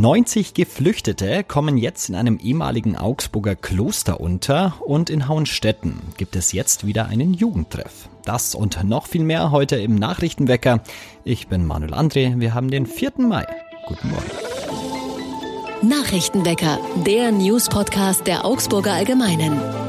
90 Geflüchtete kommen jetzt in einem ehemaligen Augsburger Kloster unter und in Hauenstetten gibt es jetzt wieder einen Jugendtreff. Das und noch viel mehr heute im Nachrichtenwecker. Ich bin Manuel André, wir haben den 4. Mai. Guten Morgen. Nachrichtenwecker, der News-Podcast der Augsburger Allgemeinen.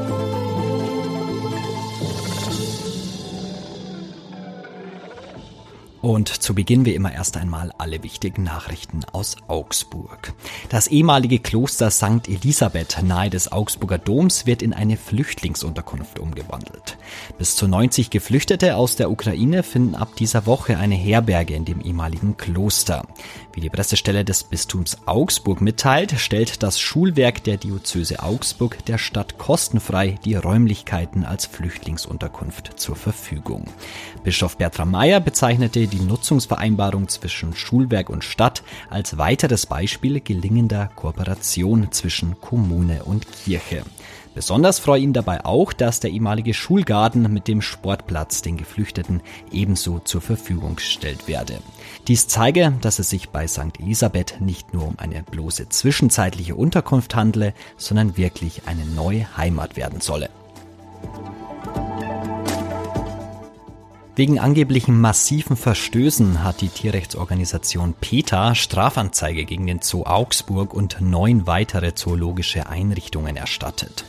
Und zu Beginn wie immer erst einmal alle wichtigen Nachrichten aus Augsburg. Das ehemalige Kloster St. Elisabeth nahe des Augsburger Doms wird in eine Flüchtlingsunterkunft umgewandelt. Bis zu 90 Geflüchtete aus der Ukraine finden ab dieser Woche eine Herberge in dem ehemaligen Kloster. Wie die Pressestelle des Bistums Augsburg mitteilt, stellt das Schulwerk der Diözese Augsburg der Stadt kostenfrei die Räumlichkeiten als Flüchtlingsunterkunft zur Verfügung. Bischof Bertram Meyer bezeichnete die Nutzungsvereinbarung zwischen Schulwerk und Stadt als weiteres Beispiel gelingender Kooperation zwischen Kommune und Kirche. Besonders freue ihn dabei auch, dass der ehemalige Schulgarten mit dem Sportplatz den Geflüchteten ebenso zur Verfügung gestellt werde. Dies zeige, dass es sich bei St. Elisabeth nicht nur um eine bloße zwischenzeitliche Unterkunft handle, sondern wirklich eine neue Heimat werden solle. Wegen angeblichen massiven Verstößen hat die Tierrechtsorganisation PETA Strafanzeige gegen den Zoo Augsburg und neun weitere zoologische Einrichtungen erstattet.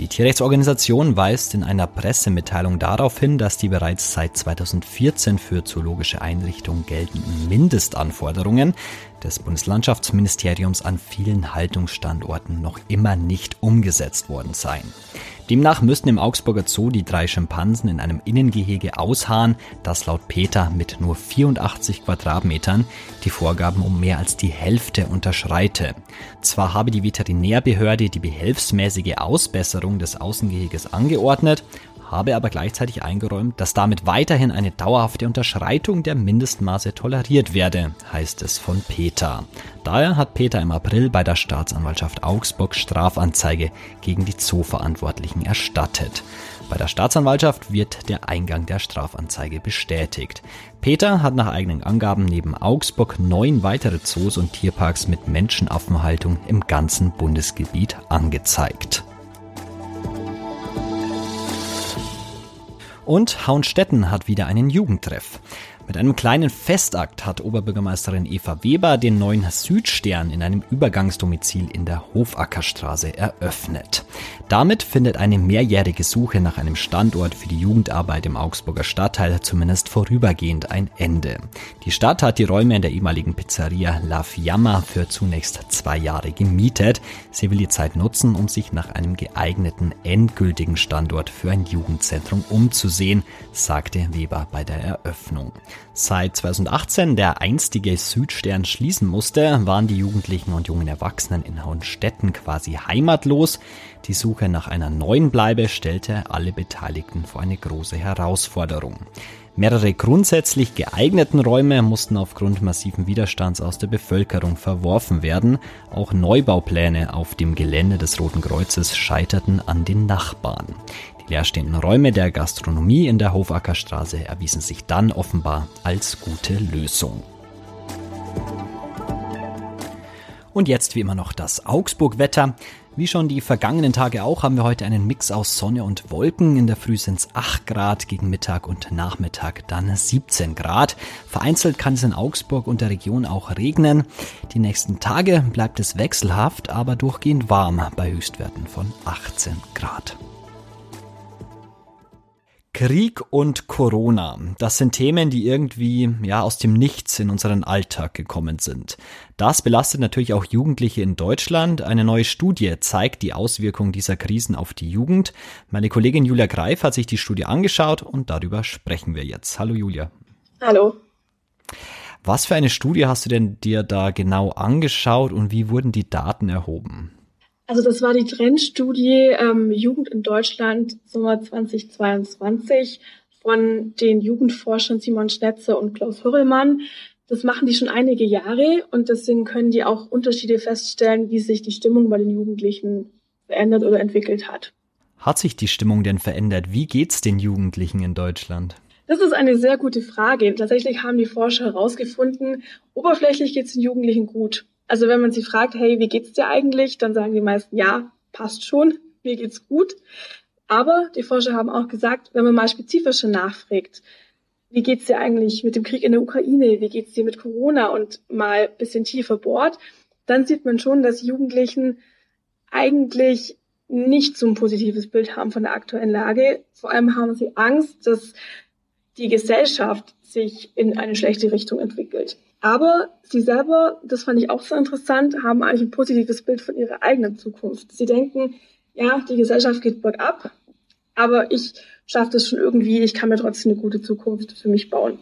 Die Tierrechtsorganisation weist in einer Pressemitteilung darauf hin, dass die bereits seit 2014 für zoologische Einrichtungen geltenden Mindestanforderungen des Bundeslandschaftsministeriums an vielen Haltungsstandorten noch immer nicht umgesetzt worden seien. Demnach müssten im Augsburger Zoo die drei Schimpansen in einem Innengehege ausharren, das laut Peter mit nur 84 Quadratmetern die Vorgaben um mehr als die Hälfte unterschreite. Zwar habe die Veterinärbehörde die behelfsmäßige Ausbesserung des Außengeheges angeordnet, habe aber gleichzeitig eingeräumt, dass damit weiterhin eine dauerhafte Unterschreitung der Mindestmaße toleriert werde, heißt es von Peter. Daher hat Peter im April bei der Staatsanwaltschaft Augsburg Strafanzeige gegen die Zooverantwortlichen erstattet. Bei der Staatsanwaltschaft wird der Eingang der Strafanzeige bestätigt. Peter hat nach eigenen Angaben neben Augsburg neun weitere Zoos und Tierparks mit Menschenaffenhaltung im ganzen Bundesgebiet angezeigt. Und Hauenstetten hat wieder einen Jugendtreff. Mit einem kleinen Festakt hat Oberbürgermeisterin Eva Weber den neuen Südstern in einem Übergangsdomizil in der Hofackerstraße eröffnet. Damit findet eine mehrjährige Suche nach einem Standort für die Jugendarbeit im Augsburger Stadtteil zumindest vorübergehend ein Ende. Die Stadt hat die Räume in der ehemaligen Pizzeria La Fiamma für zunächst zwei Jahre gemietet. Sie will die Zeit nutzen, um sich nach einem geeigneten endgültigen Standort für ein Jugendzentrum umzusehen, sagte Weber bei der Eröffnung. Seit 2018 der einstige Südstern schließen musste, waren die Jugendlichen und jungen Erwachsenen in Hohenstetten quasi heimatlos. Die Suche nach einer neuen Bleibe stellte alle Beteiligten vor eine große Herausforderung. Mehrere grundsätzlich geeigneten Räume mussten aufgrund massiven Widerstands aus der Bevölkerung verworfen werden. Auch Neubaupläne auf dem Gelände des Roten Kreuzes scheiterten an den Nachbarn leerstehenden Räume der Gastronomie in der Hofackerstraße erwiesen sich dann offenbar als gute Lösung. Und jetzt wie immer noch das Augsburg-Wetter. Wie schon die vergangenen Tage auch, haben wir heute einen Mix aus Sonne und Wolken. In der Früh sind es 8 Grad, gegen Mittag und Nachmittag dann 17 Grad. Vereinzelt kann es in Augsburg und der Region auch regnen. Die nächsten Tage bleibt es wechselhaft, aber durchgehend warm bei Höchstwerten von 18 Grad. Krieg und Corona, das sind Themen, die irgendwie ja aus dem Nichts in unseren Alltag gekommen sind. Das belastet natürlich auch Jugendliche in Deutschland. Eine neue Studie zeigt die Auswirkungen dieser Krisen auf die Jugend. Meine Kollegin Julia Greif hat sich die Studie angeschaut und darüber sprechen wir jetzt. Hallo Julia. Hallo. Was für eine Studie hast du denn dir da genau angeschaut und wie wurden die Daten erhoben? Also das war die Trendstudie ähm, Jugend in Deutschland Sommer 2022 von den Jugendforschern Simon Schnetze und Klaus Hürrellmann. Das machen die schon einige Jahre und deswegen können die auch Unterschiede feststellen, wie sich die Stimmung bei den Jugendlichen verändert oder entwickelt hat. Hat sich die Stimmung denn verändert? Wie geht's den Jugendlichen in Deutschland? Das ist eine sehr gute Frage. Tatsächlich haben die Forscher herausgefunden, oberflächlich geht es den Jugendlichen gut. Also wenn man sie fragt, hey, wie geht's dir eigentlich, dann sagen die meisten, ja, passt schon, mir geht's gut. Aber die Forscher haben auch gesagt, wenn man mal spezifischer nachfragt, wie geht's dir eigentlich mit dem Krieg in der Ukraine, wie geht's dir mit Corona und mal bisschen tiefer bohrt, dann sieht man schon, dass Jugendlichen eigentlich nicht so ein positives Bild haben von der aktuellen Lage. Vor allem haben sie Angst, dass die Gesellschaft sich in eine schlechte Richtung entwickelt. Aber sie selber, das fand ich auch so interessant, haben eigentlich ein positives Bild von ihrer eigenen Zukunft. Sie denken, ja, die Gesellschaft geht bergab, aber ich schaffe das schon irgendwie, ich kann mir trotzdem eine gute Zukunft für mich bauen.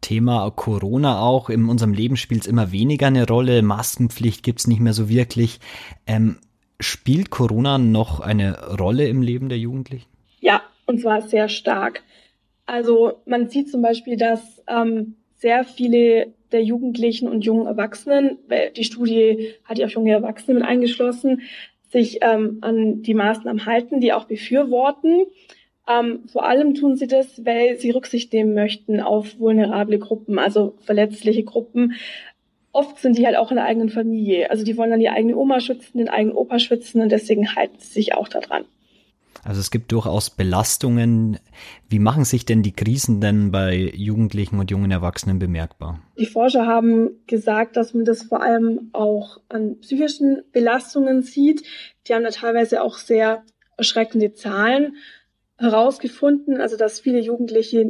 Thema Corona auch. In unserem Leben spielt es immer weniger eine Rolle. Maskenpflicht gibt es nicht mehr so wirklich. Ähm, spielt Corona noch eine Rolle im Leben der Jugendlichen? Ja, und zwar sehr stark. Also man sieht zum Beispiel, dass ähm, sehr viele der Jugendlichen und jungen Erwachsenen, weil die Studie hat ja auch junge Erwachsene mit eingeschlossen, sich ähm, an die Maßnahmen halten, die auch befürworten. Ähm, vor allem tun sie das, weil sie Rücksicht nehmen möchten auf vulnerable Gruppen, also verletzliche Gruppen. Oft sind die halt auch in der eigenen Familie. Also die wollen dann die eigene Oma schützen, den eigenen Opa schützen und deswegen halten sie sich auch daran. Also es gibt durchaus Belastungen. Wie machen sich denn die Krisen denn bei Jugendlichen und jungen Erwachsenen bemerkbar? Die Forscher haben gesagt, dass man das vor allem auch an psychischen Belastungen sieht. Die haben da teilweise auch sehr erschreckende Zahlen herausgefunden, also dass viele Jugendliche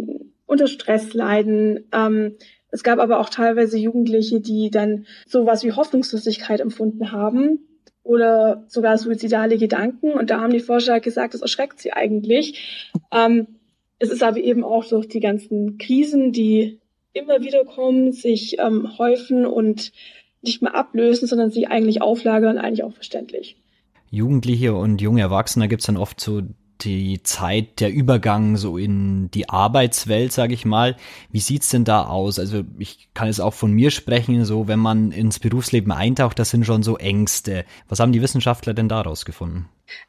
unter Stress leiden. Ähm, es gab aber auch teilweise Jugendliche, die dann sowas wie Hoffnungslosigkeit empfunden haben oder sogar suizidale Gedanken. Und da haben die Forscher gesagt, das erschreckt sie eigentlich. Ähm, es ist aber eben auch durch die ganzen Krisen, die immer wieder kommen, sich ähm, häufen und nicht mehr ablösen, sondern sich eigentlich auflagern, eigentlich auch verständlich. Jugendliche und junge Erwachsene gibt es dann oft so die Zeit, der Übergang so in die Arbeitswelt, sage ich mal. Wie sieht's denn da aus? Also ich kann es auch von mir sprechen, so wenn man ins Berufsleben eintaucht, das sind schon so Ängste. Was haben die Wissenschaftler denn daraus gefunden?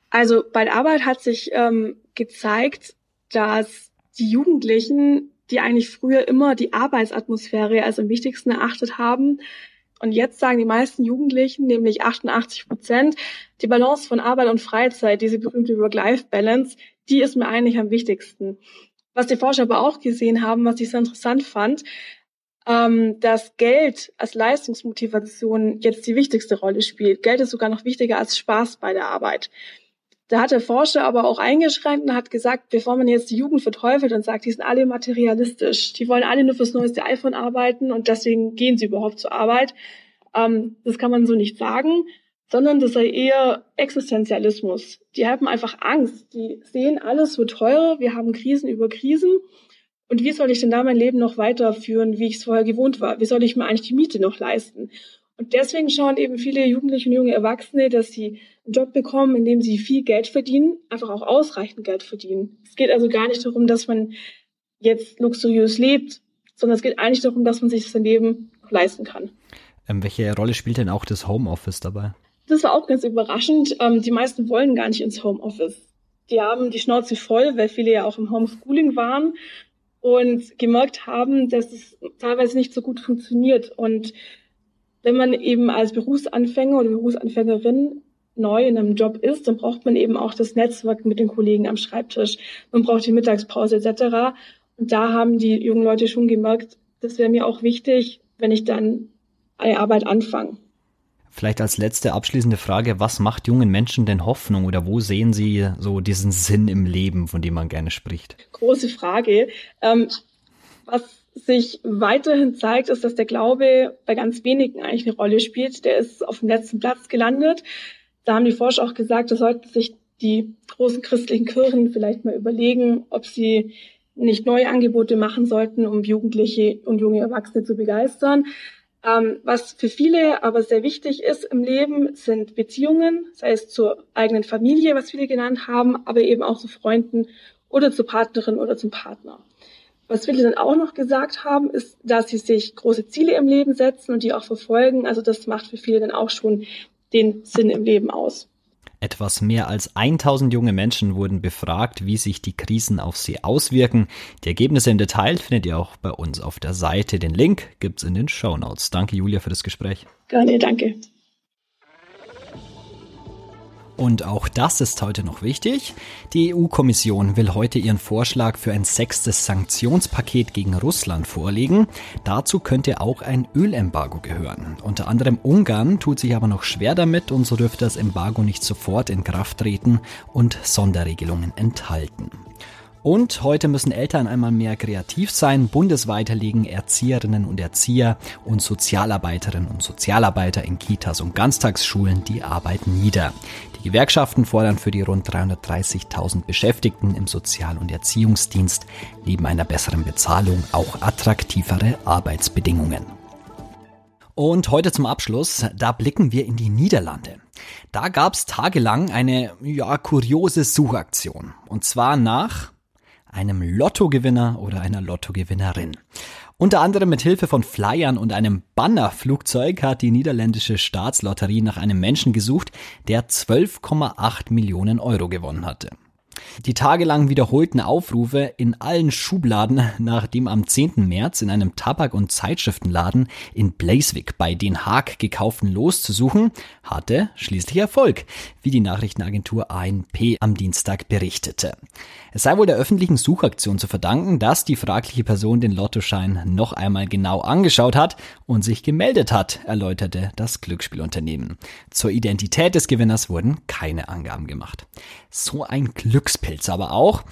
Also bei der Arbeit hat sich ähm, gezeigt, dass die Jugendlichen, die eigentlich früher immer die Arbeitsatmosphäre als am wichtigsten erachtet haben, und jetzt sagen die meisten Jugendlichen, nämlich 88 Prozent, die Balance von Arbeit und Freizeit, diese berühmte Work-Life-Balance, die ist mir eigentlich am wichtigsten. Was die Forscher aber auch gesehen haben, was ich sehr interessant fand, ähm, dass Geld als Leistungsmotivation jetzt die wichtigste Rolle spielt. Geld ist sogar noch wichtiger als Spaß bei der Arbeit. Da hat der Forscher aber auch eingeschränkt und hat gesagt, bevor man jetzt die Jugend verteufelt und sagt, die sind alle materialistisch, die wollen alle nur fürs neueste iPhone arbeiten und deswegen gehen sie überhaupt zur Arbeit. Ähm, das kann man so nicht sagen, sondern das sei eher Existenzialismus. Die haben einfach Angst. Die sehen, alles wird teurer, wir haben Krisen über Krisen. Und wie soll ich denn da mein Leben noch weiterführen, wie ich es vorher gewohnt war? Wie soll ich mir eigentlich die Miete noch leisten? Und deswegen schauen eben viele Jugendliche und junge Erwachsene, dass sie einen Job bekommen, in dem sie viel Geld verdienen, einfach auch ausreichend Geld verdienen. Es geht also gar nicht darum, dass man jetzt luxuriös lebt, sondern es geht eigentlich darum, dass man sich sein Leben leisten kann. Ähm, welche Rolle spielt denn auch das Homeoffice dabei? Das war auch ganz überraschend. Ähm, die meisten wollen gar nicht ins Homeoffice. Die haben die Schnauze voll, weil viele ja auch im Homeschooling waren und gemerkt haben, dass es teilweise nicht so gut funktioniert. Und wenn man eben als Berufsanfänger oder Berufsanfängerin neu in einem Job ist, dann braucht man eben auch das Netzwerk mit den Kollegen am Schreibtisch. Man braucht die Mittagspause etc. Und da haben die jungen Leute schon gemerkt, das wäre mir auch wichtig, wenn ich dann eine Arbeit anfange. Vielleicht als letzte abschließende Frage, was macht jungen Menschen denn Hoffnung oder wo sehen sie so diesen Sinn im Leben, von dem man gerne spricht? Große Frage. Ähm, was sich weiterhin zeigt, ist, dass der Glaube bei ganz wenigen eigentlich eine Rolle spielt. Der ist auf dem letzten Platz gelandet. Da haben die Forscher auch gesagt, da sollten sich die großen christlichen Kirchen vielleicht mal überlegen, ob sie nicht neue Angebote machen sollten, um Jugendliche und junge Erwachsene zu begeistern. Ähm, was für viele aber sehr wichtig ist im Leben, sind Beziehungen, sei es zur eigenen Familie, was viele genannt haben, aber eben auch zu Freunden oder zur Partnerin oder zum Partner. Was viele dann auch noch gesagt haben, ist, dass sie sich große Ziele im Leben setzen und die auch verfolgen. Also das macht für viele dann auch schon den Sinn im Leben aus. Etwas mehr als 1000 junge Menschen wurden befragt, wie sich die Krisen auf sie auswirken. Die Ergebnisse im Detail findet ihr auch bei uns auf der Seite. Den Link gibt's in den Show Notes. Danke Julia für das Gespräch. Gerne, danke. Und auch das ist heute noch wichtig. Die EU-Kommission will heute ihren Vorschlag für ein sechstes Sanktionspaket gegen Russland vorlegen. Dazu könnte auch ein Ölembargo gehören. Unter anderem Ungarn tut sich aber noch schwer damit und so dürfte das Embargo nicht sofort in Kraft treten und Sonderregelungen enthalten. Und heute müssen Eltern einmal mehr kreativ sein. Bundesweit legen Erzieherinnen und Erzieher und Sozialarbeiterinnen und Sozialarbeiter in Kitas und Ganztagsschulen die Arbeit nieder. Die Gewerkschaften fordern für die rund 330.000 Beschäftigten im Sozial- und Erziehungsdienst neben einer besseren Bezahlung auch attraktivere Arbeitsbedingungen. Und heute zum Abschluss, da blicken wir in die Niederlande. Da gab es tagelang eine ja, kuriose Suchaktion. Und zwar nach einem Lottogewinner oder einer Lottogewinnerin. Unter anderem mit Hilfe von Flyern und einem Bannerflugzeug hat die niederländische Staatslotterie nach einem Menschen gesucht, der 12,8 Millionen Euro gewonnen hatte. Die tagelang wiederholten Aufrufe in allen Schubladen nach dem am 10. März in einem Tabak- und Zeitschriftenladen in Blaiswick bei Den Haag gekauften Los zu suchen, hatte schließlich Erfolg, wie die Nachrichtenagentur ANP am Dienstag berichtete. Es sei wohl der öffentlichen Suchaktion zu verdanken, dass die fragliche Person den Lottoschein noch einmal genau angeschaut hat und sich gemeldet hat, erläuterte das Glücksspielunternehmen. Zur Identität des Gewinners wurden keine Angaben gemacht. So ein Glückspilz aber auch.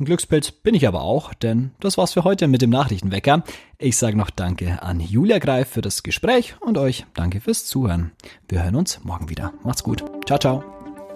Ein Glückspilz bin ich aber auch, denn das war's für heute mit dem Nachrichtenwecker. Ich sage noch Danke an Julia Greif für das Gespräch und euch danke fürs Zuhören. Wir hören uns morgen wieder. Macht's gut. Ciao, ciao.